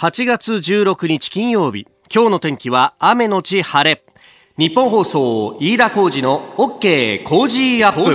8月16日金曜日。今日の天気は雨のち晴れ。ニッポン放送飯田浩司の OK コージーアップ。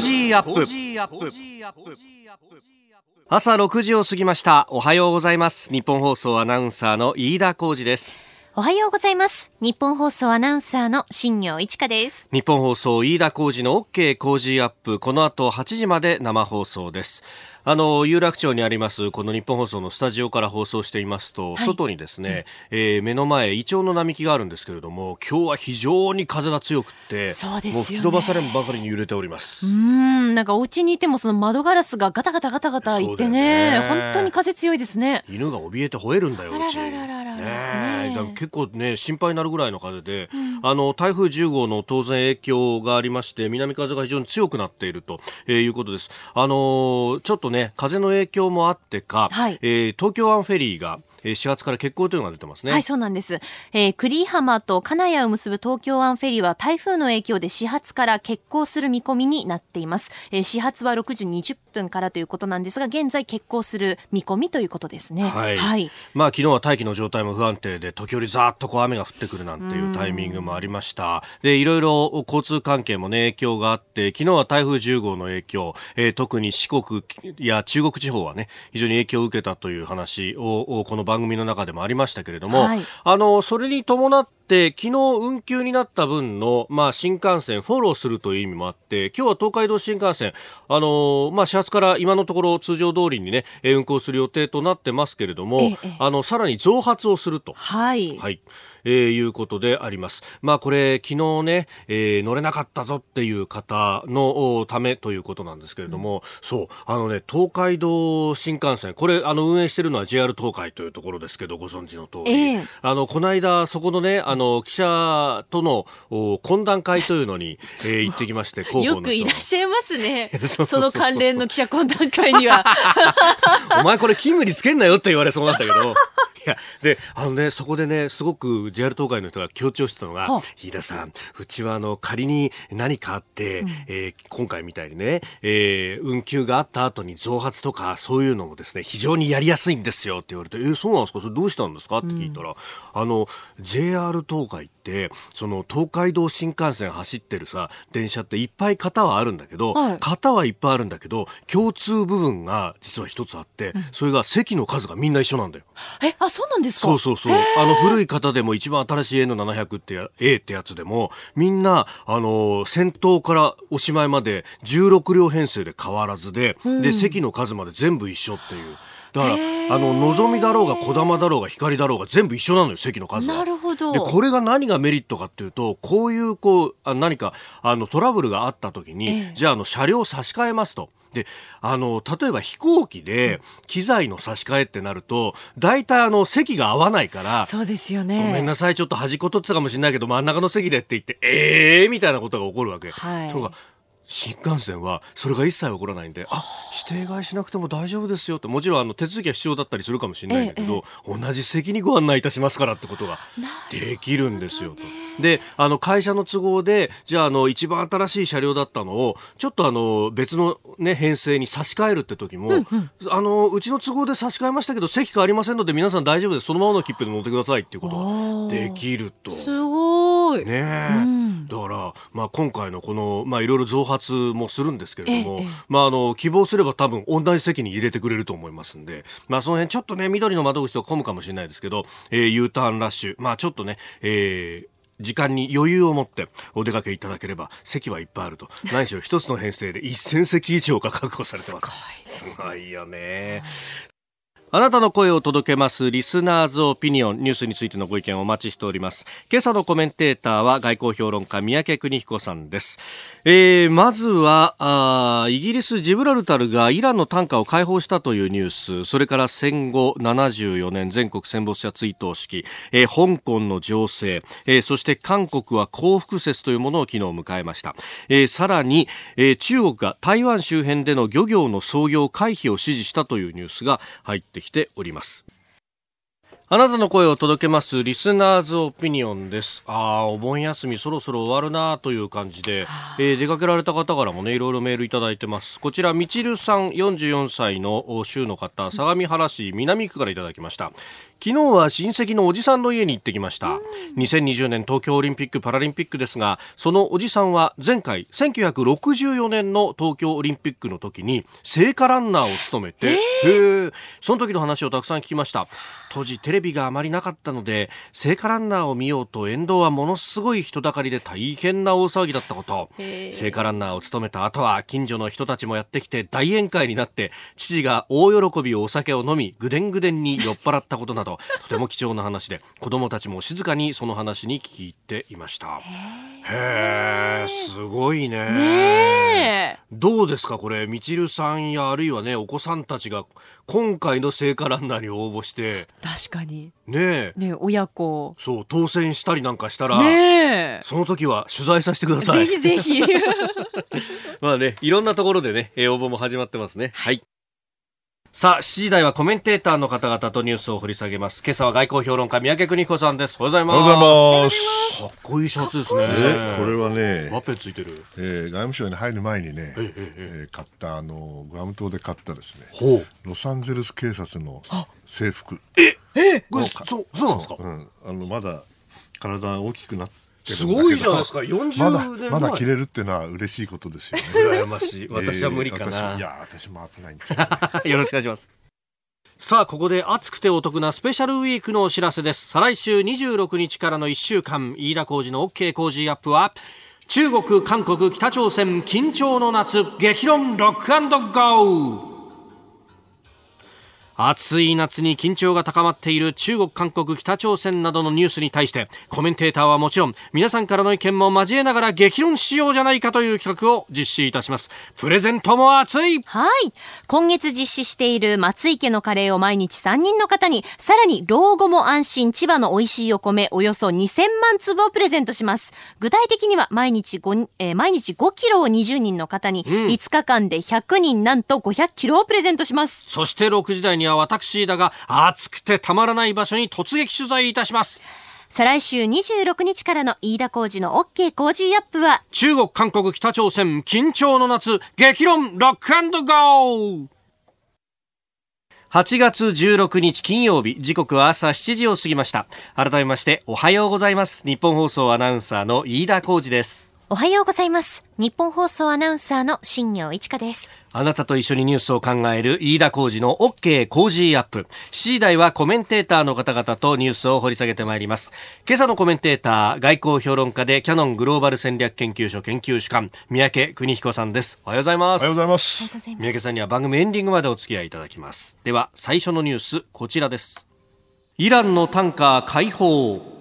朝6時を過ぎました。おはようございます。ニッポン放送アナウンサーの飯田浩司です。おはようございます。ニッポン放送アナウンサーの新行市佳です。ニッポン放送飯田浩司の OK コージーアップ。この後8時まで生放送ですあの有楽町にありますこの日本放送のスタジオから放送していますと、はい、外にですね、うん、えー、目の前イチョウの並木があるんですけれども今日は非常に風が強くてそうですよ、ね、もう吹き飛ばされんばかりに揺れております。うんなんかお家にいてもその窓ガラスがガタガタガタガタいってね、ね、本当に風強いですね。犬が怯えて吠えるんだようち。ね結構ね心配になるぐらいの風で、うん、あの台風10号の当然影響がありまして南風が非常に強くなっていると、えー、いうことですあのちょっとね風の影響もあってか、はい、えー、東京湾フェリーがえー、始発から欠航というのが出てますね。はい、そうなんです。えー、栗浜と金谷を結ぶ東京湾フェリーは台風の影響で始発から欠航する見込みになっています。えー、始発は6時20分からということなんですが、現在欠航する見込みということですね。はい。はい、まあ昨日は大気の状態も不安定で、時折ざーっとこう雨が降ってくるなんていうタイミングもありました。で、いろいろ交通関係もね、影響があって、昨日は台風10号の影響、えー、特に四国や中国地方はね、非常に影響を受けたという話を、この番組の中でもありましたけれども、はい、あの、それに伴って、昨日運休になった分の、まあ、新幹線フォローするという意味もあって、今日は東海道新幹線、あのまあ、始発から今のところ通常通りにね、運行する予定となってますけれども、ええ、あの、さらに増発をすると。はい。はい。えー、いうことであります。まあこれ昨日ね、えー、乗れなかったぞっていう方のためということなんですけれども、うん、そうあのね東海道新幹線これあの運営しているのは JR 東海というところですけどご存知の通り、えー、あのこの間そこのねあの記者との懇談会というのに、えー、行ってきましてよくいらっしゃいますね。その関連の記者懇談会には。お前これ勤務につけんなよって言われそうなんだけどや、で、あのね、そこでね、すごく JR 東海の人が強調してたのが、飯田さん、うちはあの、仮に何かあって、うん、えー、今回みたいにね、えー、運休があった後に増発とか、そういうのもですね、非常にやりやすいんですよって言われて、えー、そうなんですか？それどうしたんですか？って聞いたら、うん、あの、JR 東海って、その、東海道新幹線走ってるさ、電車っていっぱい型はあるんだけど、はい、型はいっぱいあるんだけど、共通部分が実は一つあって、うん、それが席の数がみんな一緒なんだよ。え、あ、そうなんですか？そうそうそう。あの古い方でも一番新しい N700 ってや A ってやつでも、みんな、あの、先頭からおしまいまで16両編成で変わらずで、うん、で、席の数まで全部一緒っていう。だから、あの、のぞみだろうが、こだまだろうが、光だろうが、全部一緒なのよ、席の数は。なるほど。で、これが何がメリットかっていうと、こういう、こう、あ何か、あの、トラブルがあった時に、じゃあ、あの、車両を差し替えますと。で、あの、例えば飛行機で機材の差し替えってなると、大体あの、席が合わないから、そうですよね。ごめんなさい、ちょっと端っこ取ってたかもしれないけど、真ん中の席でって言って、ええー、みたいなことが起こるわけ。はい。とか新幹線はそれが一切起こらないんで、あ指定買いしなくても大丈夫ですよって、もちろんあの手続きは必要だったりするかもしれないんだけど、ええ、同じ席にご案内いたしますからってことができるんですよと。で、あの会社の都合で、じゃああの一番新しい車両だったのを、ちょっとあの別のね、編成に差し替えるって時も、うんうん、あの、うちの都合で差し替えましたけど、席変わりませんので皆さん大丈夫です。そのままの切符で乗ってくださいっていうことができると。すごい。ねえ。うん、だから、まあ今回のこの、まあいろいろ増発発もするんですけれども、まあ、あの希望すれば多分同じ席に入れてくれると思いますんで、まあ、その辺ちょっとね緑の窓口とか混むかもしれないですけど、えー、U ターンラッシュ、まあ、ちょっとね、えー時間に余裕を持ってお出かけいただければ席はいっぱいあると。何しろ一つの編成で1000席以上が確保されてます。すごいよねあなたの声を届けますリスナーズオピニオンニュースについてのご意見をお待ちしております。今朝のコメンテーターは外交評論家三宅邦彦さんです。えー、まずはあイギリスジブラルタルがイランの単価を解放したというニュース。それから戦後74年全国戦没者追悼式、えー、香港の情勢、えー、そして韓国は幸福節というものを昨日迎えました、えー、さらに、えー、中国が台湾周辺での漁業の操業回避を指示したというニュースが入ってきておりますあなたの声を届けますリスナーズオピニオンです。ああ、お盆休みそろそろ終わるなという感じで、えー、出かけられた方からもね、いろいろメールいただいてます。こちら、みちるさん44歳の州の方、相模原市南区からいただきました。昨日は親戚のおじさんの家に行ってきました。2020年東京オリンピック・パラリンピックですが、そのおじさんは前回1964年の東京オリンピックの時に聖火ランナーを務めて、えー、その時の話をたくさん聞きました。当時テレビがあまりなかったので、聖火ランナーを見ようと沿道はものすごい人だかりで大変な大騒ぎだったこと。聖火ランナーを務めた後は近所の人たちもやってきて大宴会になって、父が大喜びお酒を飲み、ぐでんぐでんに酔っ払ったことなど、とても貴重な話で、子供たちも静かにその話に聞いていました。へえ、すごいね。ねどうですかこれ、みちるさんやあるいはね、お子さんたちが今回の聖火ランナーに応募して、確かに。ねえ。ね親子。そう、当選したりなんかしたら、ねその時は取材させてください。ぜひぜひ。まあね、いろんなところでね、応募も始まってますね。はい。さあ、7時台はコメンテーターの方々とニュースを掘り下げます。今朝は外交評論家、三宅邦彦さんです。おはようございます。おはようございます。かっこいいシャツですね。これはね、ワッペついてる。えー、外務省に入る前にね、ええー、買った、あの、グアム島で買ったですね、ロサンゼルス警察の制服。ええこれ、そう、そうなんですか？うん。あの、まだ体大きくなって、すごいじゃないですか。40年まだ、まだ着れるっていうのは嬉しいことですよね。羨ましい。私は無理かな。いや、私も危ないんですよ。よろしくお願いします。さあ、ここで熱くてお得なスペシャルウィークのお知らせです。再来週26日からの1週間、飯田工事の OK 工事アップは、中国、韓国、北朝鮮、緊張の夏、激論ロックゴー暑い夏に緊張が高まっている中国、韓国、北朝鮮などのニュースに対してコメンテーターはもちろん皆さんからの意見も交えながら激論しようじゃないかという企画を実施いたします。プレゼントも熱いはい。今月実施している松井家のカレーを毎日3人の方にさらに老後も安心千葉の美味しいお米およそ2000万粒をプレゼントします。具体的には毎日 5,、えー、毎日5キロを20人の方に、5日間で100人なんと500キロをプレゼントします。そして6時台には私だが暑くてたまらない場所に突撃取材いたします。再来週26日からの飯田浩二の OK 工事アップは。中国、韓国、北朝鮮緊張の夏激論ロックゴー。8月16日金曜日時刻は朝7時を過ぎました。改めましておはようございます。日本放送アナウンサーの飯田浩二ですおはようございます。日本放送アナウンサーの新業一華です。あなたと一緒にニュースを考える飯田浩二の OK 工事アップ。7時台はコメンテーターの方々とニュースを掘り下げてまいります。今朝のコメンテーター、外交評論家でキャノングローバル戦略研究所研究主幹、三宅邦彦さんです。おはようございます。おはようございます。三宅さんには番組エンディングまでお付き合いいただきます。では、最初のニュース、こちらです。イランのタンカー解放。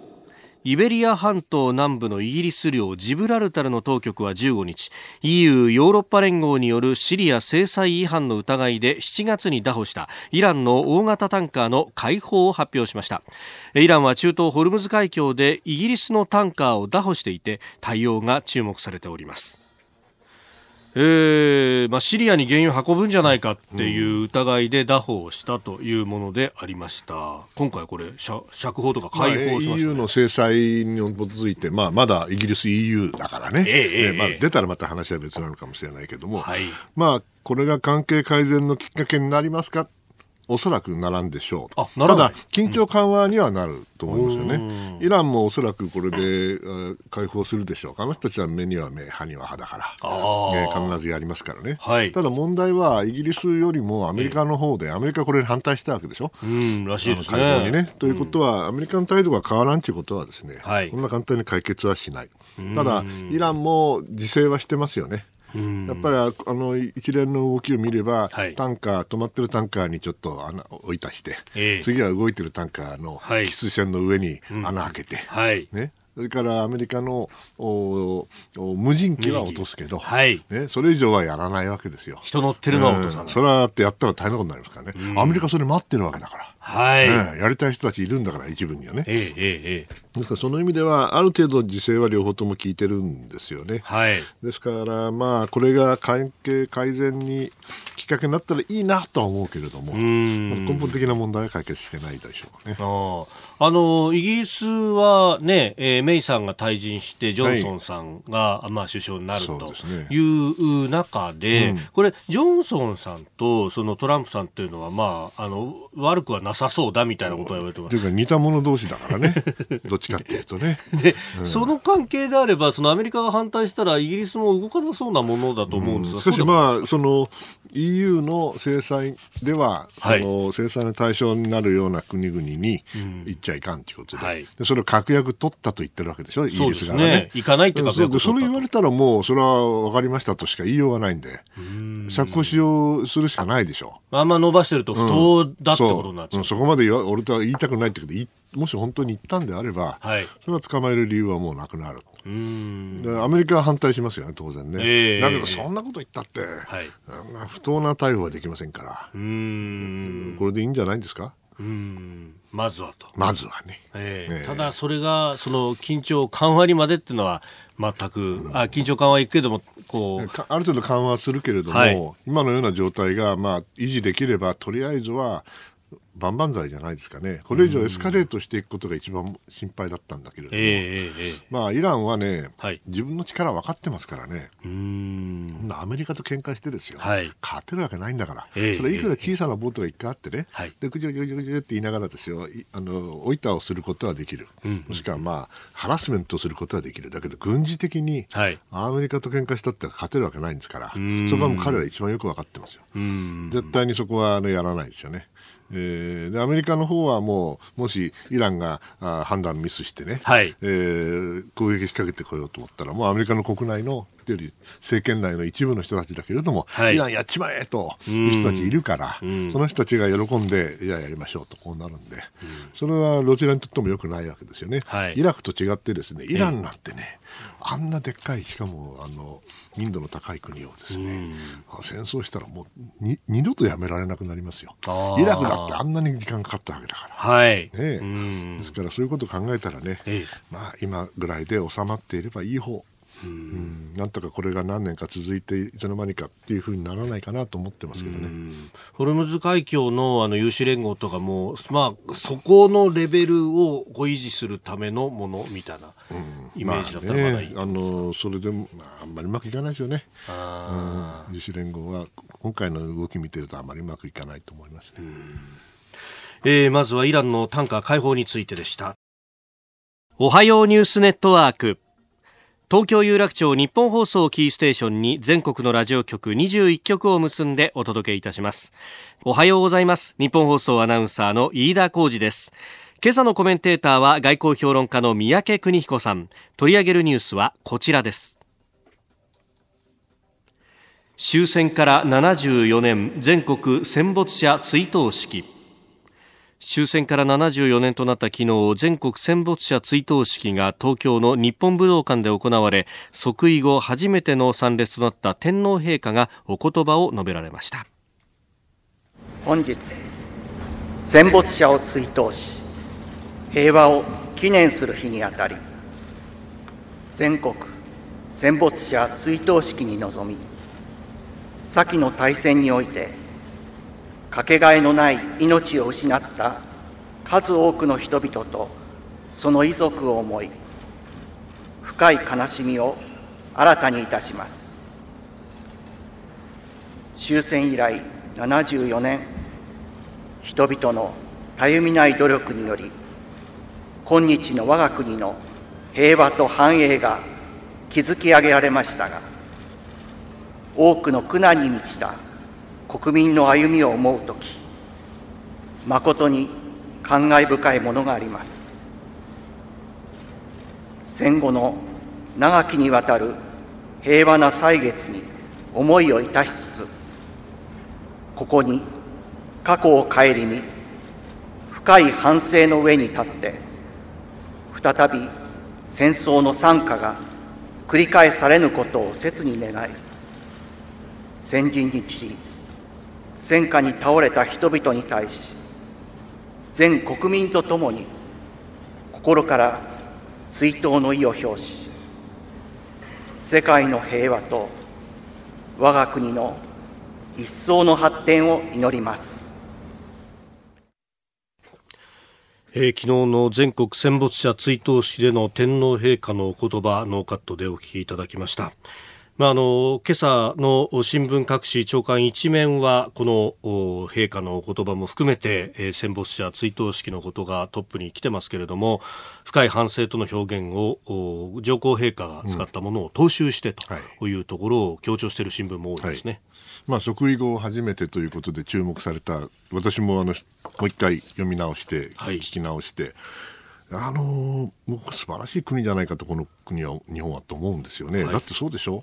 イベリア半島南部のイギリス領ジブラルタルの当局は15日 EU= ヨーロッパ連合によるシリア制裁違反の疑いで7月に拿捕したイランの大型タンカーの解放を発表しました。イランは中東ホルムズ海峡でイギリスのタンカーを拿捕していて対応が注目されております。えーまあ、シリアに原油を運ぶんじゃないかっていう疑いで拿捕をしたというものでありました、今回これ釈放とか解放しました、ね、まあ、EU の制裁に基づいて、まあ、まだイギリス EU だからね、えー、えー、まあ、出たらまた話は別なのかもしれないけども、はい、まあ、これが関係改善のきっかけになりますかおそらくならんでしょう。ただ、緊張緩和にはなると思いますよね、イランもおそらくこれで解放するでしょう、あの人たちは目には目、歯には歯だから、えー、必ずやりますからね、はい、ただ問題は、イギリスよりもアメリカの方で、アメリカこれに反対したわけでしょ、うんらしいですね。解放にね。ということは、アメリカの態度が変わらんということは、ですね、はい、こんな簡単に解決はしない、ただ、イランも自制はしてますよね。やっぱりあの一連の動きを見れば、はい、タンカー、止まってるタンカーにちょっと穴を置いたして、えー、次は動いてるタンカーの汽水船の上に穴開けて、はい、ね、それからアメリカの無人機は落とすけど、はい。ね、それ以上はやらないわけですよ。人乗ってるのは落とさない、うん、それはってやったら大変なことになりますからね、アメリカそれ待ってるわけだから。はい、ね、やりたい人たちいるんだから一部にはね、えー、えー、ですからその意味ではある程度自制は両方とも効いてるんですよね、はい、ですからまあこれが関係改善にきっかけになったらいいなとは思うけれども根本的な問題は解決してないでしょうね。あのイギリスはね、えー、メイさんが退陣してジョンソンさんが、はい、まあ、首相になるという中で、うん、これジョンソンさんとそのトランプさんっていうのはまああの悪くはななさそうだみたいなことは言われてます。というか似た者同士だからね。どっちかっていうとね。で、うん、その関係であれば、そのアメリカが反対したらイギリスも動かなそうなものだと思うんですが、しかしまあ、その EU の制裁では、はい、その制裁の対象になるような国々に行っちゃいかんということで、はい、でそれを確約取ったと言ってるわけでしょ、イギリス側ね。ね。行かないって確約それ言われたらもう、それは分かりましたとしか言いようがないんで、釈放しようするしかないでしょ？う。あんま伸ばしてると不当だってことになっちゃう。うん、そこまで俺とは言いたくないってこともし本当に言ったんであれば、はい、それは捕まえる理由はもうなくなる。うんアメリカは反対しますよね、当然ね。えー、だけど、そんなこと言ったって、はい、不当な逮捕はできませんから、うんこれでいいんじゃないんですか？うんまずはと。まずはね。えー、ただ、それが、その緊張緩和にまでっていうのは、全く、あ緊張緩和いくけどもこうある程度緩和するけれども、はい、今のような状態が、まあ、維持できればとりあえずは万々歳じゃないですかね、これ以上エスカレートしていくことが一番心配だったんだけれども、えー、まあ、イランはね、はい、自分の力分かってますからね、うん。アメリカと喧嘩してですよ、はい、勝てるわけないんだから、えー、それいくら小さなボートが1回あってね、はい、でぐちゃぐちゃぐちゃって言いながらですよ、あのおいたをすることはできる、うん、もしくは、まあ、ハラスメントをすることはできる、だけど軍事的にアメリカと喧嘩したって勝てるわけないんですから、そこはもう彼ら一番よく分かってますよ。絶対にそこはあのやらないですよね。えー、でアメリカの方はもうもしイランがあ判断ミスしてね、はい。えー、攻撃仕掛けてこようと思ったらもうアメリカの国内のより政権内の一部の人たちだけれども、はい、イランやっちまえという人たちいるから、その人たちが喜んで、いや、やりましょうとこうなるんで、それはどちらにとってもよくないわけですよね。はい、イラクと違ってですね、イランなんてね、あんなでっかい、しかもあの民度の高い国をですね、戦争したらもうに二度とやめられなくなりますよ。イラクだってあんなに時間かかったわけだから。はい。ね、ですからそういうことを考えたらね、まあ今ぐらいで収まっていればいい方。うん、なんとかこれが何年か続いていつの間にかっていうふうにならないかなと思ってますけどね。ホルムズ海峡のあの有志連合とかも、まあ、そこのレベルをこう維持するためのものみたいなイメージだったらまだいい、まあね、あのそれでも、まあ、あんまりうまくいかないですよね。あうん、有志連合は今回の動き見てるとあまりうまくいかないと思いますね。えー、まずはイランの単価解放についてでした。おはようニュースネットワーク。東京有楽町日本放送キーステーションに全国のラジオ局21局を結んでお届けいたします。おはようございます。日本放送アナウンサーの飯田浩二です。今朝のコメンテーターは外交評論家の三宅邦彦さん。取り上げるニュースはこちらです。終戦から74年全国戦没者追悼式。終戦から74年となった昨日全国戦没者追悼式が東京の日本武道館で行われ即位後初めての参列となった天皇陛下がお言葉を述べられました。本日戦没者を追悼し平和を記念する日にあたり全国戦没者追悼式に臨み先の大戦においてかけがえのない命を失った数多くの人々とその遺族を思い深い悲しみを新たにいたします。終戦以来74年人々のたゆみない努力により今日の我が国の平和と繁栄が築き上げられましたが多くの苦難に満ちた国民の歩みを思う時まことに感慨深いものがあります。戦後の長きにわたる平和な歳月に思いをいたしつつここに過去を顧み深い反省の上に立って再び戦争の惨禍が繰り返されぬことを切に願い先人に地戦火に倒れた人々に対し全国民と共に心から追悼の意を表し世界の平和と我が国の一層の発展を祈ります。えー、昨日の全国戦没者追悼式での天皇陛下のお言葉ノーカットでお聞きいただきました。まあ、あの今朝の新聞各紙朝刊一面はこの陛下の言葉も含めて、えー、戦没者追悼式のことがトップに来てますけれども深い反省との表現を上皇陛下が使ったものを踏襲してとい。うところを強調している新聞も多いですね。はい。まあ、即位後初めてということで注目された私もあのもう一回読み直して、聞き直して、あのー、もう素晴らしい国じゃないかとこの国は日本はと思うんですよね、はい、だってそうでしょ、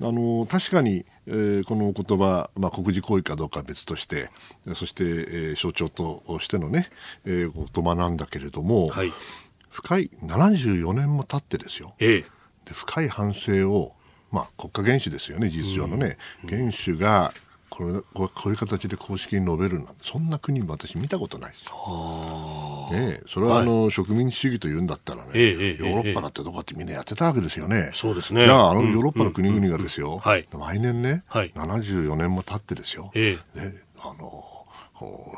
うん、あのー、確かに、えー、この言葉、まあ、国事行為かどうかは別としてそして、えー、象徴としてのね、えー、言葉なんだけれども、はい、深い74年も経ってですよ、ええ、で深い反省を、まあ、国家元首ですよね事実上のね、うん、元首がこれこういう形で公式に述べるなんてそんな国私見たことないです。よ。ね、それはあの、はい、植民地主義というんだったらね、ええ、ヨーロッパだってどこってみんなやってたわけですよね。そうですね。じゃああのヨーロッパの国々がですよ、来年ね、はい、74年も経ってですよ、ええ、ね、あの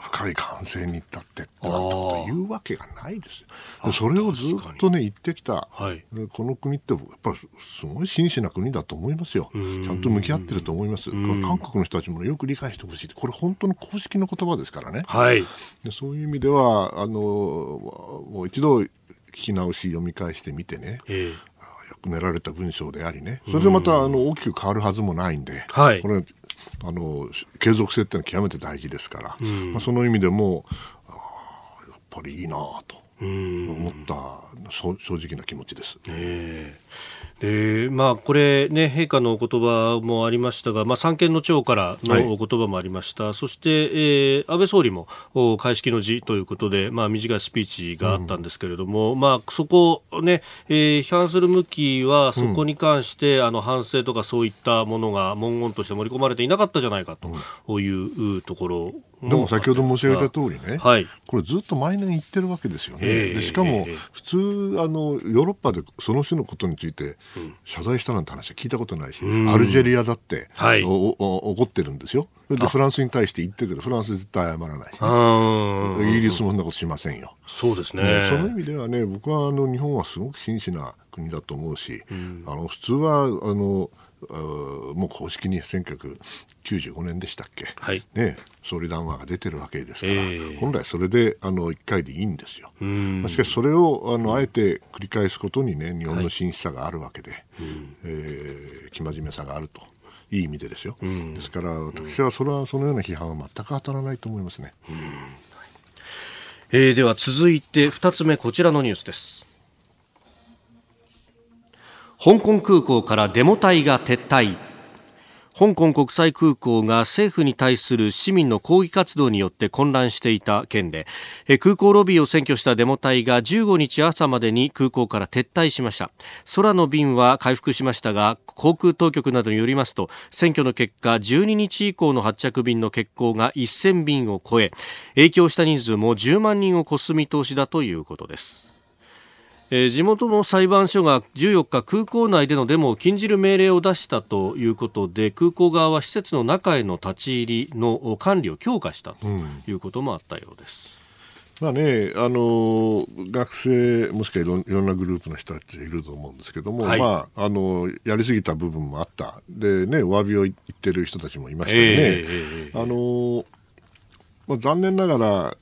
深い感性に至ってってなんてこと言うわけがないですよ。それをずっとね言ってきた、はい、この国ってやっぱりすごい真摯な国だと思いますよ。ちゃんと向き合ってると思います。韓国の人たちもよく理解してほしい。これ本当の公式の言葉ですからね。はい、でそういう意味ではあのもう一度聞き直し読み返してみてね。えーよく練られた文章でありね、それでまたあの大きく変わるはずもないんで、はい、これあの継続性っていうのは極めて大事ですから、うん、まあ、その意味でもやっぱりいいなと。思った正直な気持ちです。え。ーでまあ、これ、ね、陛下のお言葉もありましたが、まあ、三権の長からのお言葉もありました、はい、そして、えー、安倍総理も開式の辞ということで、まあ、短いスピーチがあったんですけれども、うん、まあ、そこを、ねえー、批判する向きは、そこに関して、うん、あの反省とかそういったものが文言として盛り込まれていなかったじゃないかというところでも先ほど申し上げた通りね、はい、これずっと毎年言ってるわけですよね。でしかも、普通あの、ヨーロッパでその種のことについて謝罪したなんて話は聞いたことないし、うん、アルジェリアだって、はい、おお怒ってるんですよ。でフランスに対して言ってるけど、フランス絶対謝らないし、ね、イギリスもそんなことしませんよ。そうですね。ねその意味ではね、僕はあの日本はすごく真摯な国だと思うし、うん、あの普通はあのもう公式に1995年でしたっけ、はい、ね、総理談話が出てるわけですから、えー、本来それであの1回でいいんですよ。まあ、しかしそれをあのあえて繰り返すことにね日本の真摯さがあるわけで、はい、えー、生真面目さがあると。いい意味でですよ、ですから私はそれはそのような批判は全く当たらないと思いますね、えー、では続いて2つ目こちらのニュースです香港空港からデモ隊が撤退。香港国際空港が政府に対する市民の抗議活動によって混乱していた件で空港ロビーを占拠したデモ隊が15日朝までに空港から撤退しました。空の便は回復しましたが航空当局などによりますと選挙の結果12日以降の発着便の欠航が1000便を超え影響した人数も10万人を超す見通しだということです。えー、地元の裁判所が14日空港内でのデモを禁じる命令を出したということで空港側は施設の中への立ち入りの管理を強化したということもあったようです。うん、まあね、あの学生もしくはいろいろんなグループの人たちいると思うんですけども、はい、まあ、あのやりすぎた部分もあったで、ね、お詫びを言ってる人たちもいましたよね。えー、あのまあ、残念ながら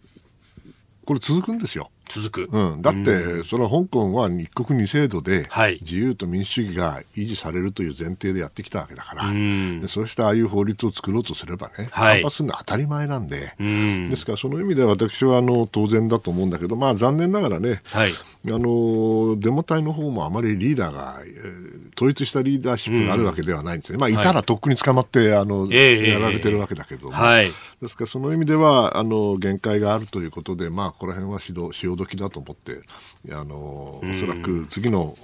これ続くんですよ。続く、うん、だって、それは香港は日国二制度で、自由と民主主義が維持されるという前提でやってきたわけだから、でそうしたああいう法律を作ろうとすればね、反発するのは当たり前なんで、ですからその意味では私はあの当然だと思うんだけど、まあ、残念ながらね、はい、あのデモ隊の方もあまりリーダーが、えー、統一したリーダーシップがあるわけではないんですね、まあ、いたらとっくに捕まって、あの、やられてるわけだけども、はい、ですからその意味ではあの限界があるということで、まあ、この辺は指導潮時だと思って、あのおそらく次の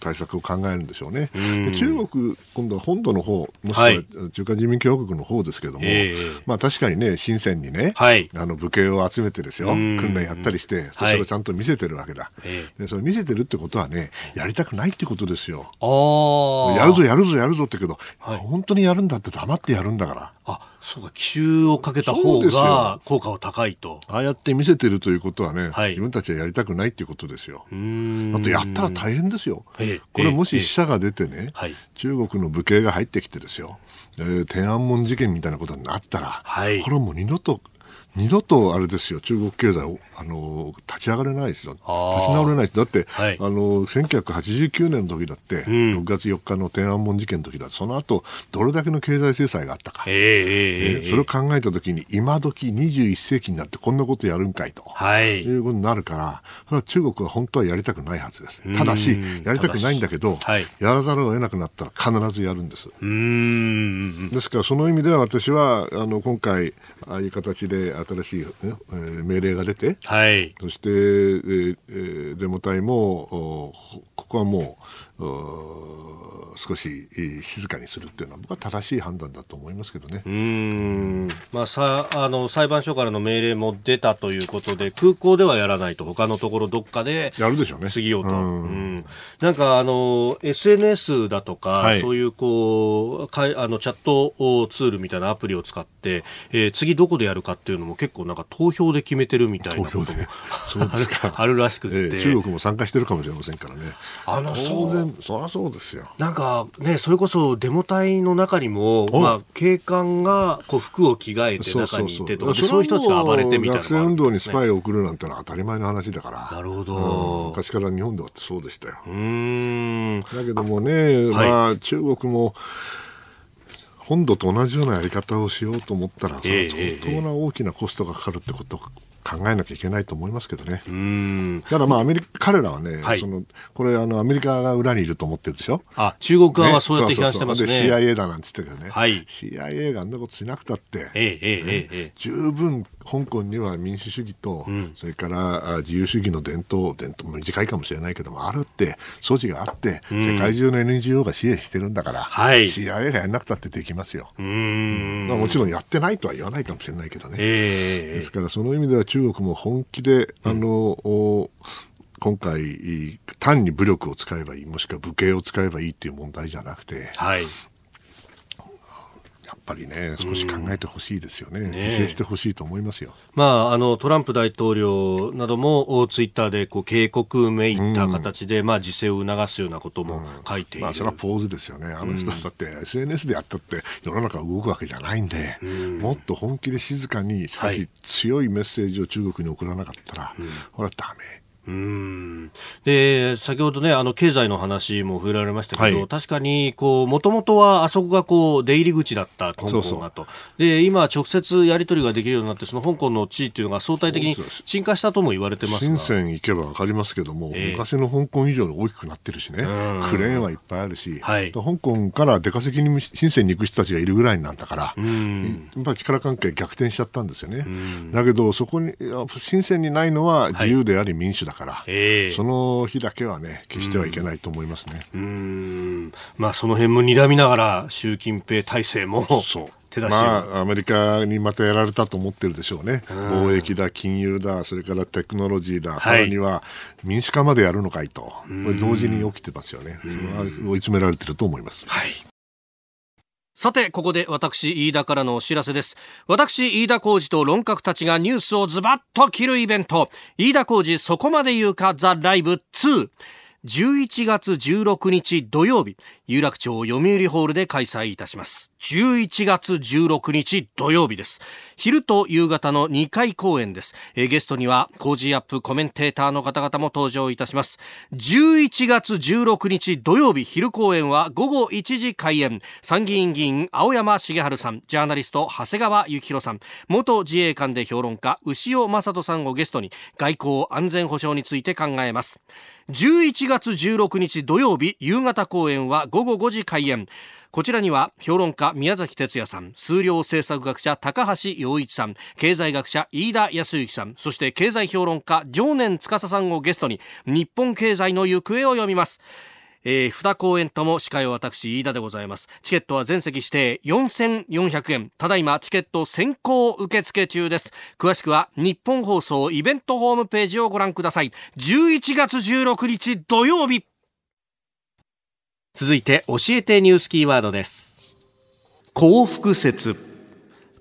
対策を考えるんでしょうね。で中国、今度は本土の方もしくは中華人民共和国の方ですけども、はい、まあ、確かにね、深センにね、はい、あの武家を集めてですよ、訓練やったりして、それをちゃんと見せてるわけだ、で。それ見せてるってことはね、やりたくないってことですよ。やるぞ、やるぞ、やるぞってけど、本当にやるんだって黙ってやるんだから。あそうか奇襲をかけた方が効果は高いと。ああやって見せてるということはね、はい、自分たちはやりたくないっていうことですよ。あとやったら大変ですよ、これもし死者が出てね、中国の武警が入ってきてですよ、えー、天安門事件みたいなことになったら、はい、これはもう二度と二度とあれですよ、中国経済をあの立ち上がれないですよ、立ち直れないです、だって、はい、あの1989年の時だって、うん、6月4日の天安門事件の時だって、その後どれだけの経済制裁があったか、えー、えー、それを考えた時に、今時21世紀になってこんなことやるんかいと、はい、いうことになるから、それは中国は本当はやりたくないはずです。ただし、やりたくないんだけど、はい、やらざるを得なくなったら必ずやるんです。ですから、その意味では私はあの今回、ああいう形で新しい、ねえー、命令が出て、はい、そして、えー、デモ隊もここはもう少し静かにするっていうのは僕は正しい判断だと思いますけどね。うん。まあ、さあの裁判所からの命令も出たということで空港ではやらないと他のところどっかでやるでしょうね。過ぎようと、うん、なんかあの SNS だとか、はい、そういうこうかあのチャットツールみたいなアプリを使って、えー、次どこでやるかっていうのも結構なんか投票で決めてるみたいなことも あるらしくて、えー、中国も参加してるかもしれませんからね。あの当然そりゃそうですよ。なんかねそれこそデモ隊の中にも、まあ、警官がこう服を着替えて中にいてとかそういう人たちが暴れてみたいな、学生運動にスパイを送るなんてのは当たり前の話だから。なるほど、うん、昔から日本ではそうでしたよ。うん。だけどもね、まあ、中国も本土と同じようなやり方をしようと思ったら、相当な大きなコストがかかるってこと考えなきゃいけないと思いますけどね。うん。だからまあアメリカ彼らはね、はい、そのこれあのアメリカが裏にいると思ってるでしょ？あ中国側はそうやって批判してますね。ねそうそうそう。CIA だなんて言ってたけどね。はい、CIA があんなことしなくたって、ええええ十分香港には民主主義と、うん、それから自由主義の伝統伝統も短いかもしれないけどもあるって素地があって、うん、世界中の NGO が支援してるんだから、はい、CIA がやらなくたってできますよ。うん。もちろんやってないとは言わないかもしれないけどね。え。ですからその意味では中国も本気で、あの、今回、単に武力を使えばいい、もしくは武警を使えばいいっていう問題じゃなくて、はい、ぱりね、少し考えてほしいですよね、ね犠牲してほしいと思いますよ、まあ、あのトランプ大統領などもツイッターでこう警告めいった形で、うん、まあ、自制を促すようなことも書いている、うん、まあ、それはポーズですよね、あの人だって SNS でやったって世の中が動くわけじゃないんで、うん、もっと本気で静かに、しかし強いメッセージを中国に送らなかったら、これはだめ。うん。で先ほどねあの経済の話も触れられましたけど、はい、確かにこうもともとはあそこがこう出入り口だった香港がと。で今直接やり取りができるようになってその香港の地位っていうのが相対的に沈下したとも言われてます深セン行けば分かりますけども、えー、昔の香港以上に大きくなってるしね。クレーンはいっぱいあるし、はい、香港から出稼ぎに深センに行く人たちがいるぐらいなんだからやっぱり力関係逆転しちゃったんですよね。だけどそこに深センにないのは自由であり民主だから、はいえー、その日だけはね決してはいけないと思いますね。うん。まあその辺も睨みながら習近平体制も手出しまあ、アメリカにまたやられたと思ってるでしょうね、貿易だ、金融だ、それからテクノロジーだ、はい、さらには民主化までやるのかいと、これ、同時に起きてますよね、追い詰められてると思います。はいさて、ここで私、飯田からのお知らせです。私、飯田浩司と論客たちがニュースをズバッと切るイベント、飯田浩司そこまで言うか？ザ・ライブ2。11月16日土曜日、有楽町読売ホールで開催いたします。11月16日土曜日です。昼と夕方の2回公演です。えゲストには、コージーアップコメンテーターの方々も登場いたします。11月16日土曜日昼公演は午後1時開演。参議院議員青山繁晴さん、ジャーナリスト長谷川幸洋さん、元自衛官で評論家牛尾正人さんをゲストに外交安全保障について考えます。11月16日土曜日夕方公演は午後5時開演こちらには評論家宮崎哲也さん、数量政策学者高橋洋一さん、経済学者飯田康之さん、そして経済評論家常年司さんをゲストに日本経済の行方を読みます。えー、二公演とも司会は私、飯田でございます。チケットは全席指定4400円。ただいまチケット先行受付中です。詳しくは日本放送イベントホームページをご覧ください。11月16日土曜日。続いて教えてニュースキーワードです。幸福説。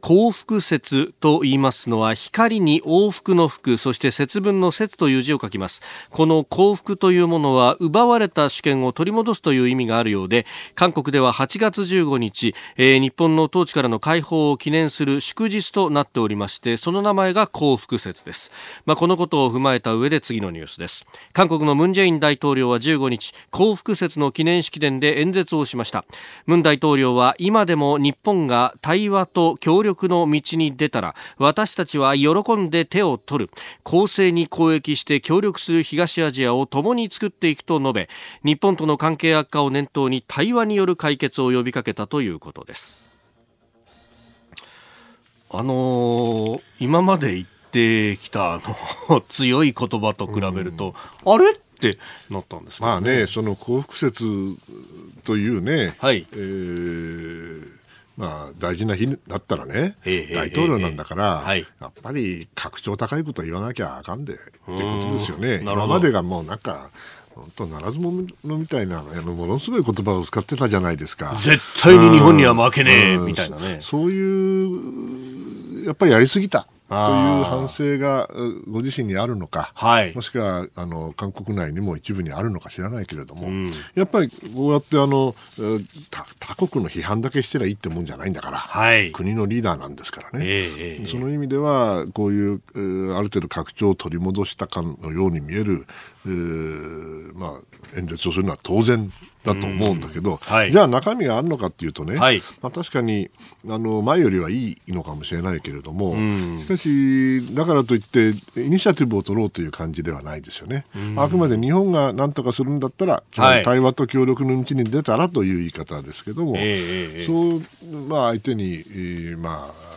幸福節と言いますのは光に往復の福そして節分の節という字を書きます。この幸福というものは奪われた主権を取り戻すという意味があるようで韓国では8月15日、えー、日本の統治からの解放を記念する祝日となっておりましてその名前が幸福節です、まあ、このことを踏まえた上で次のニュースです。韓国のムン・ジェイン大統領は15日幸福節の記念式典で演説をしました。ムン大統領は今でも日本が対話と協力の道に出たら私たちは喜んで手を取る。公正に交易して協力する東アジアを共に作っていくと述べ日本との関係悪化を念頭に対話による解決を呼びかけたということです。あのー、今まで言ってきたあの 強い言葉と比べると、あれ？ってなったんですか、ね、まあね、その幸福説というね、はい、えーまあ、大事な日だったらね、大統領なんだから、やっぱり格調高いこと言わなきゃあかんでってことですよね。今までがもうなんか、本当ならず者みたいなものすごい言葉を使ってたじゃないですか。絶対に日本には負けねえ、みたいなね。そういう、やっぱりやりすぎた。という反省がご自身にあるのか、はい、もしくはあの韓国内にも一部にあるのか知らないけれども、うん、やっぱりこうやってあの他国の批判だけしてりゃいいってもんじゃないんだから、はい、国のリーダーなんですからね、えー、その意味ではこういうある程度拡張を取り戻したかのように見える、まあ、演説をするのは当然だと思うんだけど、はい、じゃあ中身があるのかっていうとね、はい、まあ、確かにあの前よりはいいのかもしれないけれども、しかし、だからといってイニシアティブを取ろうという感じではないですよね。あくまで日本が何とかするんだったら、はい、対話と協力の道に出たらという言い方ですけども、えー、そう、まあ、相手に、えー、まあ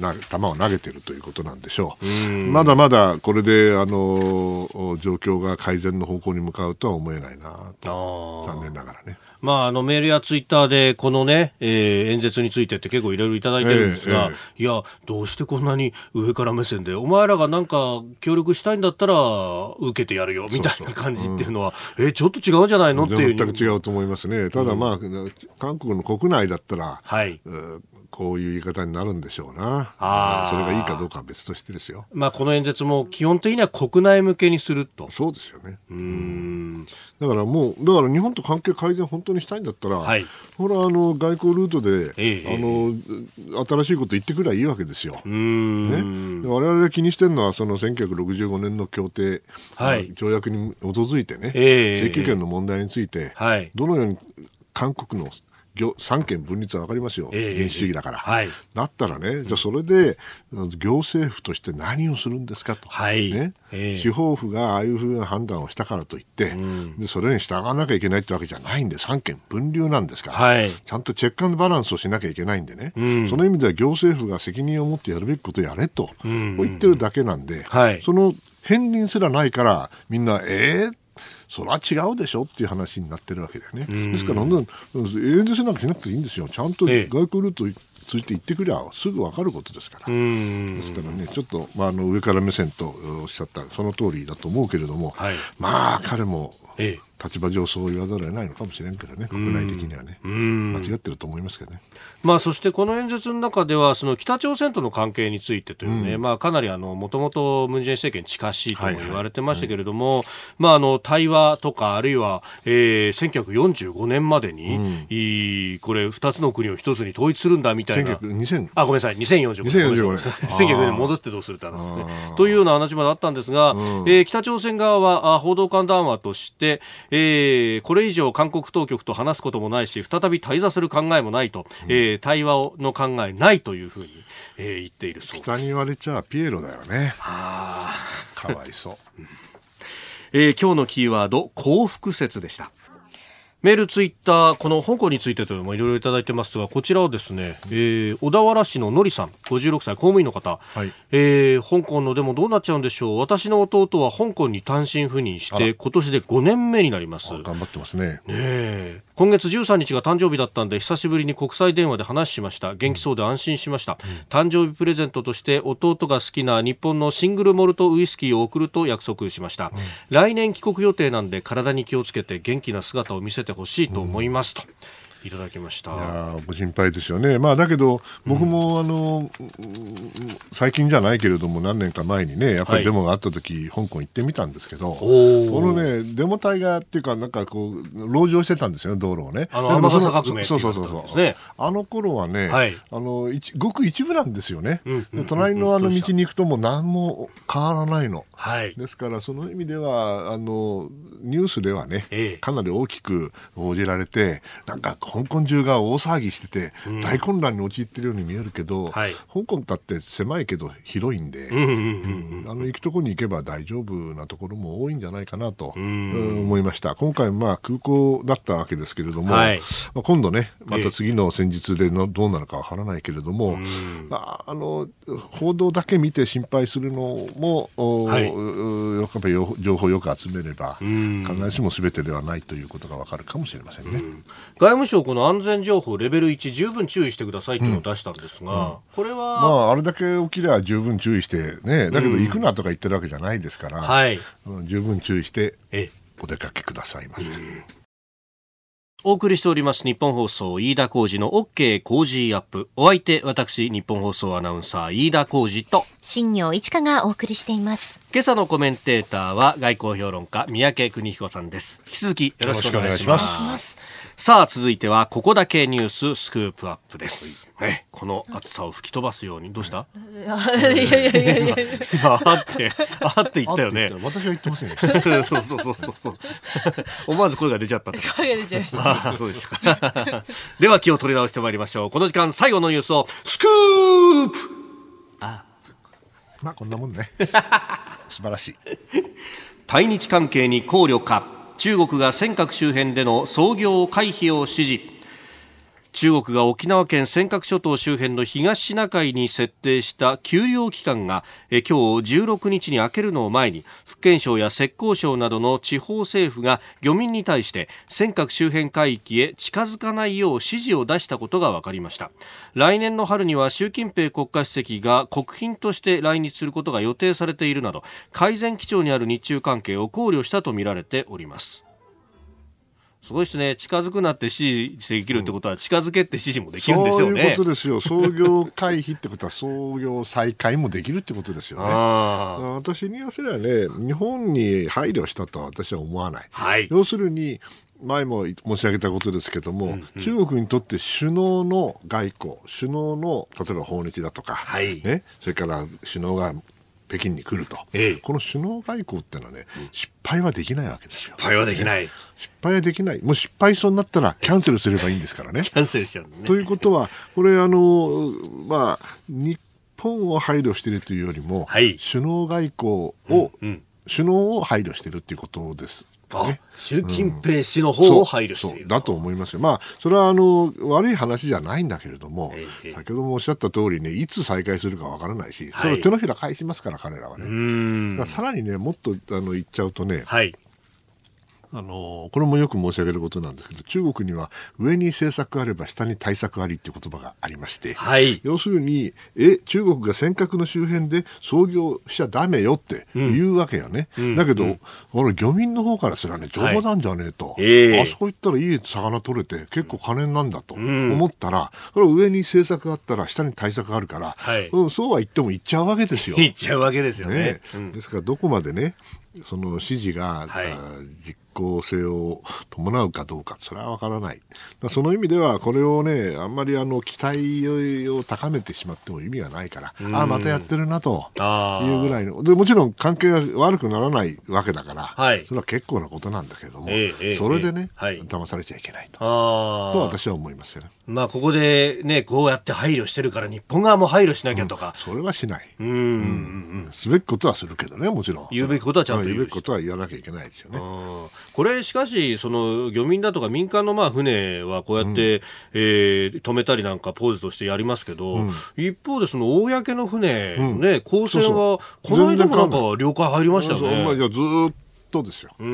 な球を投げてるということなんでしょう。まだまだこれであの状況が改善の方向に向かうとは思えないなと残念ながらね。まあ、あのメールやツイッターでこのね、えー、演説についてって結構いろいろいただいてるんですが、えーえー、いや、どうしてこんなに上から目線で、お前らがなんか協力したいんだったら受けてやるよみたいな感じっていうのは、そうそううん、えー、ちょっと違うんじゃないのっていう。全く違うと思いますね。ただまあ、うん、韓国の国内だったら、はい、こういう言い方になるんでしょうな。あそれがいいかどうかは別としてですよ。まあ、この演説も基本的には国内向けにすると。そうですよね。うんだからもう、だから日本と関係改善本当にしたいんだったら、はい、ほら、あの、外交ルートで、ええ、あの、新しいこと言ってくればいいわけですよ。ね。我々が気にしてるのは、その1965年の協定、はい、条約に基づいてね、え、請求権の問題について、はい、どのように韓国の三権分立は分かりますよ、えー、民主主義だから、はい、だったらね、じゃあそれで行政府として何をするんですかと、はい。ね。えー、司法府がああいうふうな判断をしたからといって、うん、でそれに従わなきゃいけないってわけじゃないんで、三権分立なんですから、はい、ちゃんとチェックアンドバランスをしなきゃいけないんでね、うん、その意味では行政府が責任を持ってやるべきことをやれと、うん、言ってるだけなんで、はい、その片鱗すらないから、みんな、えー、それは違うでしょっていう話になってるわけだよね。ですから、演説なんかしなくていいんですよ。ちゃんと外交ルートついて言ってくりゃすぐ分かることですから。ですからね、ちょっと、まあ、あの上から目線とおっしゃったその通りだと思うけれども、はい、まあ彼も、ええ、立場上そう言わざるを得ないのかもしれんけどね、国内的にはね、間違ってると思いますけどね。まあ、そしてこの演説の中では、その北朝鮮との関係についてというね、うん、まあ、かなりもともとムン・ジェイン政権近しいとも言われてましたけれども、対話とか、あるいは、えー、1945年までに、うん、いこれ、2つの国を1つに統一するんだみたいな、あごめんなさい、2045年、2045年。1945年戻ってどうするって話ですね。というような話まであったんですが、うん、えー、北朝鮮側は報道官談話として、えー、これ以上韓国当局と話すこともないし再び対座する考えもないと、うん、えー、対話の考えないというふうに、えー、言っているそうです。北に言われちゃピエロだよね。かわいそう、えー、今日のキーワード幸福説でしたメール、ツイッター、この香港についてというのもいろいろいただいてますが、こちらはですね、えー、小田原市ののりさん、56歳、公務員の方、はい、えー、香港のでもどうなっちゃうんでしょう。私の弟は香港に単身赴任して、今年で5年目になります。頑張ってますね。ね今月13日が誕生日だったんで、久しぶりに国際電話で話しました。元気そうで安心しました。うん、誕生日プレゼントとして、弟が好きな日本のシングルモルトウイスキーを送ると約束しました。うん、来年帰国予定なんで、体に気をつけて元気な姿を見せててほしいと思いますと。いただきました。いやご心配ですよね。まあだけど僕も、あの、最近じゃないけれども何年か前にねやっぱりデモがあった時、香港行ってみたんですけど、このねデモ隊がっていうかなんかこう籠城してたんですよね道路をね。あの天笠革命そうそうそうそう、ね、あの頃はね、はい、あのごく一部なんですよね。うんうん、隣のあの道に行くともう何も変わらないの。はい、ですからその意味ではあのニュースではね、ええ、かなり大きく報じられてなんか香港中が大騒ぎしてて、うん、大混乱に陥っているように見えるけど、はい、香港だって狭いけど広いんで、あの行くところに行けば大丈夫なところも多いんじゃないかなと、うん、思いました。今回、まあ、空港だったわけですけれども、はい、まあ、今度ねまた次の戦術でのどうなるかわからないけれども、まあ、あの報道だけ見て心配するのも、はい、やっぱり情報をよく集めれば必ずしもすべてではないということがわかるかもしれませんね、外務省この安全情報レベル1十分注意してくださいというのを出したんですが、うん、これは、まあ、あれだけ起きれば十分注意してねだけど行くなとか言ってるわけじゃないですから、はい、十分注意してお出かけくださいませ。お送りしております日本放送飯田浩二の OK 工事アップ。お相手、私、日本放送アナウンサー飯田浩二と、新業一華がお送りしています。今朝のコメンテーターは外交評論家、三宅邦彦さんです。引き続きよろしくお願いします。さあ、続いては、ここだけニューススクープアップです。え、この暑さを吹き飛ばすように、どうした？いやいやいやいや今、あって、あって言ったよね。私は言ってませんよ。そうそうそうそう。思わず声が出ちゃった。声が出ちゃいました。あそうですか。では、気を取り直してまいりましょう。この時間、最後のニュースを、スクープあまあ、こんなもんね。素晴らしい。対日関係に考慮か。中国が尖閣周辺での操業回避を指示。中国が沖縄県尖閣諸島周辺の東シナ海に設定した休漁期間がえ今日16日に明けるのを前に福建省や浙江省などの地方政府が漁民に対して尖閣周辺海域へ近づかないよう指示を出したことが分かりました。来年の春には習近平国家主席が国賓として来日することが予定されているなど改善基調にある日中関係を考慮したとみられております。すごいですね。近づくなって指示できるってことは、近づけって指示もできるんでしょうね。そういうことですよ。創業回避ってことは、創業再開もできるってことですよね。私に言わせればね、日本に配慮したとは私は思わない。はい、要するに、前も申し上げたことですけども、うんうん、中国にとって首脳の外交、首脳の例えば訪日だとか、はい、ね、それから首脳が北京に来ると、ええ、この首脳外交ってのはね、うん、失敗はできないわけですよ。失敗はできない。失敗はできない。もう失敗そうになったらキャンセルすればいいんですからね。キャンセルしちゃうね。ということは、これあの、まあ、日本を配慮しているというよりも、はい、首脳外交を、うんうん、首脳を配慮しているということです。ね、習近平氏の方を配慮している、うん、だと思いますよ、まあ、それはあの悪い話じゃないんだけれども、えー、先ほどもおっしゃった通りね、いつ再開するかわからないし、それを手のひら返しますから、彼らはね。さらにね、もっとあの言っちゃうとね、はいあのこれもよく申し上げることなんですけど中国には上に政策あれば下に対策ありっていう言葉がありまして、はい、要するにえ中国が尖閣の周辺で操業しちゃだめよって言うわけよね、うん、だけど、うん、俺漁民の方からすらね冗談なんじゃねえと、はいえ。ー、あそこ行ったらいい魚取れて結構金なんだと思ったら、これ上に政策あったら下に対策あるから、はい、うん、そうは言っても行っちゃうわけですよ。行っちゃうわけですよね。ね。ですからどこまでねその指示が、はい、実効性を伴うかどうか、それは分からない。その意味では、これをね、あんまりあの期待を高めてしまっても意味がないから、ああ、またやってるなというぐらいの。で、もちろん関係が悪くならないわけだから、はい、それは結構なことなんだけれども、えー、それでね、えーはい、騙されちゃいけないと。と私は思いますよね。まあ、ここでね、こうやって配慮してるから、日本側も配慮しなきゃとか。うん、それはしない。うんうんうん、すべきことはするけどね、もちろん。言うべきことはちゃんと言う。べきことは言わなきゃいけないですよね。これ、しかし、その漁民だとか民間のまあ船はこうやって、うん、えー、止めたりなんかポーズとしてやりますけど、うん、一方でその公の船うん、公船は、この間もなんか了解入りましたよね。ずっとですよ。ず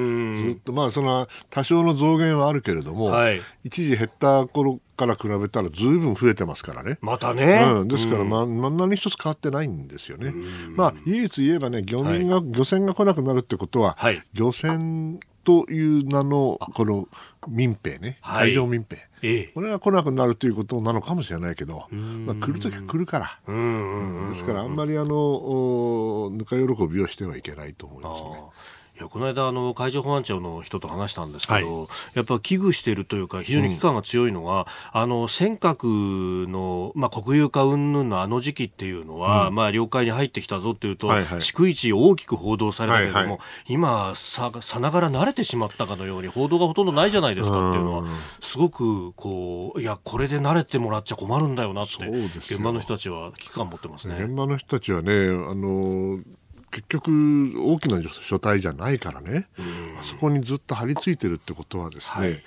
っと、まあ、その、多少の増減はあるけれども、はい、一時減った頃から比べたらずいぶん増えてますからね。またね。うん、ですから、まあ、何一つ変わってないんですよね。まあ、唯一言えばね、漁民が、はい、漁船が来なくなるってことは、はい、漁船という名のこの民兵ね、海上民兵、これが来なくなるということなのかもしれないけど、まあ、来るときは来るから、ですからあんまりあのぬか喜びをしてはいけないと思いますね。いやこの間あの海上保安庁の人と話したんですけど、はい、やっぱ危惧しているというか非常に危機感が強いのは、うん、あの尖閣の、まあ、国有化云々のあの時期っていうのは、うん、まあ、領海に入ってきたぞっていうと、はいはい、逐一大きく報道されたけれども、はいはい、今ささながら慣れてしまったかのように報道がほとんどないじゃないですかっていうのはすごくこういやこれで慣れてもらっちゃ困るんだよなって現場の人たちは危機感を持ってますね。現場の人たちはねあの結局大きな書体じゃないからね、あそこにずっと張り付いてるってことはですね、はい、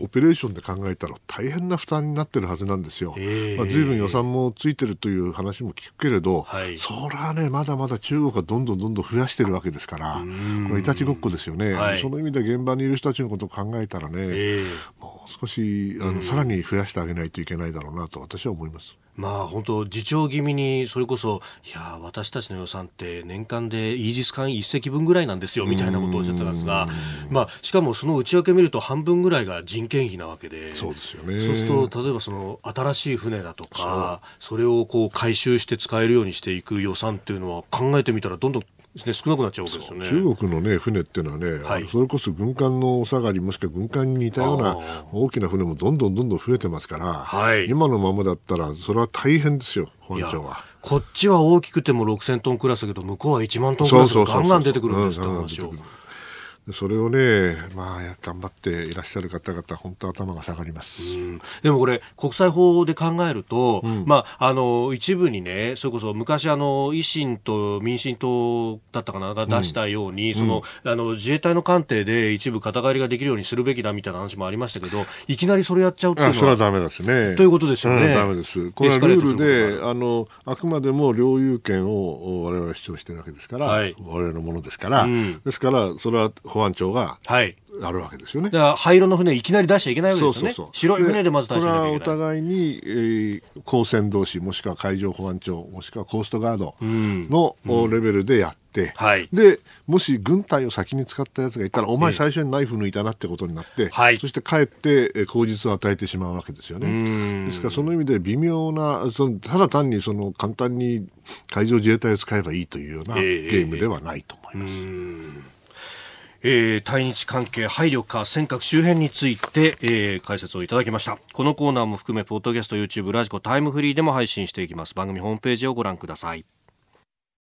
オペレーションで考えたら大変な負担になってるはずなんですよ。えー、まあ、随分予算もついてるという話も聞くけれど、はい、それはね、まだまだ中国がどんどんどんどん増やしてるわけですから、これ、いたちごっこですよね、はい、その意味で現場にいる人たちのことを考えたらね、えー、もう少しあのさらに増やしてあげないといけないだろうなと私は思います。まあ本当、自重気味に、それこそ、いや、私たちの予算って年間でイージス艦1隻分ぐらいなんですよ、みたいなことをおっしゃってたんですが、まあ、しかもその内訳見ると半分ぐらいが人件費なわけで、そうですよね。そうすると、例えばその新しい船だとか、それをこう回収して使えるようにしていく予算っていうのは考えてみたらどんどんね、少なくなっちゃうわけですよね。中国の、ね、船っていうのはね、はい、それこそ軍艦のお下がりもしくは軍艦に似たような大きな船もどんどんどんどん増えてますから、はい、今のままだったらそれは大変ですよ本庁は。こっちは大きくても6000トンクラスだけど向こうは1万トンクラスがガンガン出てくるんですって話を。それをね、まあ、頑張っていらっしゃる方々、本当頭が下がります。でもこれ、国際法で考えると、うん、まあ、あの、一部にね、それこそ昔、あの、維新と民進党だったかな、が出したように、うん、その、あの、自衛隊の艦艇で一部肩代わりができるようにするべきだみたいな話もありましたけど、いきなりそれやっちゃうっていうのは。それはダメですね。ということですよね。ダメです。これはルールで、あの、あくまでも領有権を我々は主張してるわけですから、はい、我々のものですから、うん、ですから、それは保安庁が、はい。あるわけですよね。だから灰色の船いきなり出しちゃいけないわけですよね。そうそうそう白い船でまず出しちゃいけない。これはお互いに、えー、公船同士もしくは海上保安庁もしくはコーストガードの、うん、レベルでやって、はい、でもし軍隊を先に使ったやつがいたら、お前最初にナイフ抜いたなってことになって、はい、そして帰って口実を与えてしまうわけですよね。ですからその意味で微妙なそのただ単にその簡単に海上自衛隊を使えばいいというようなゲームではないと思います。えーえー、対日関係配慮か尖閣周辺について、えー、解説をいただきました。このコーナーも含めポッドキャスト YouTube ラジコタイムフリーでも配信していきます。番組ホームページをご覧ください。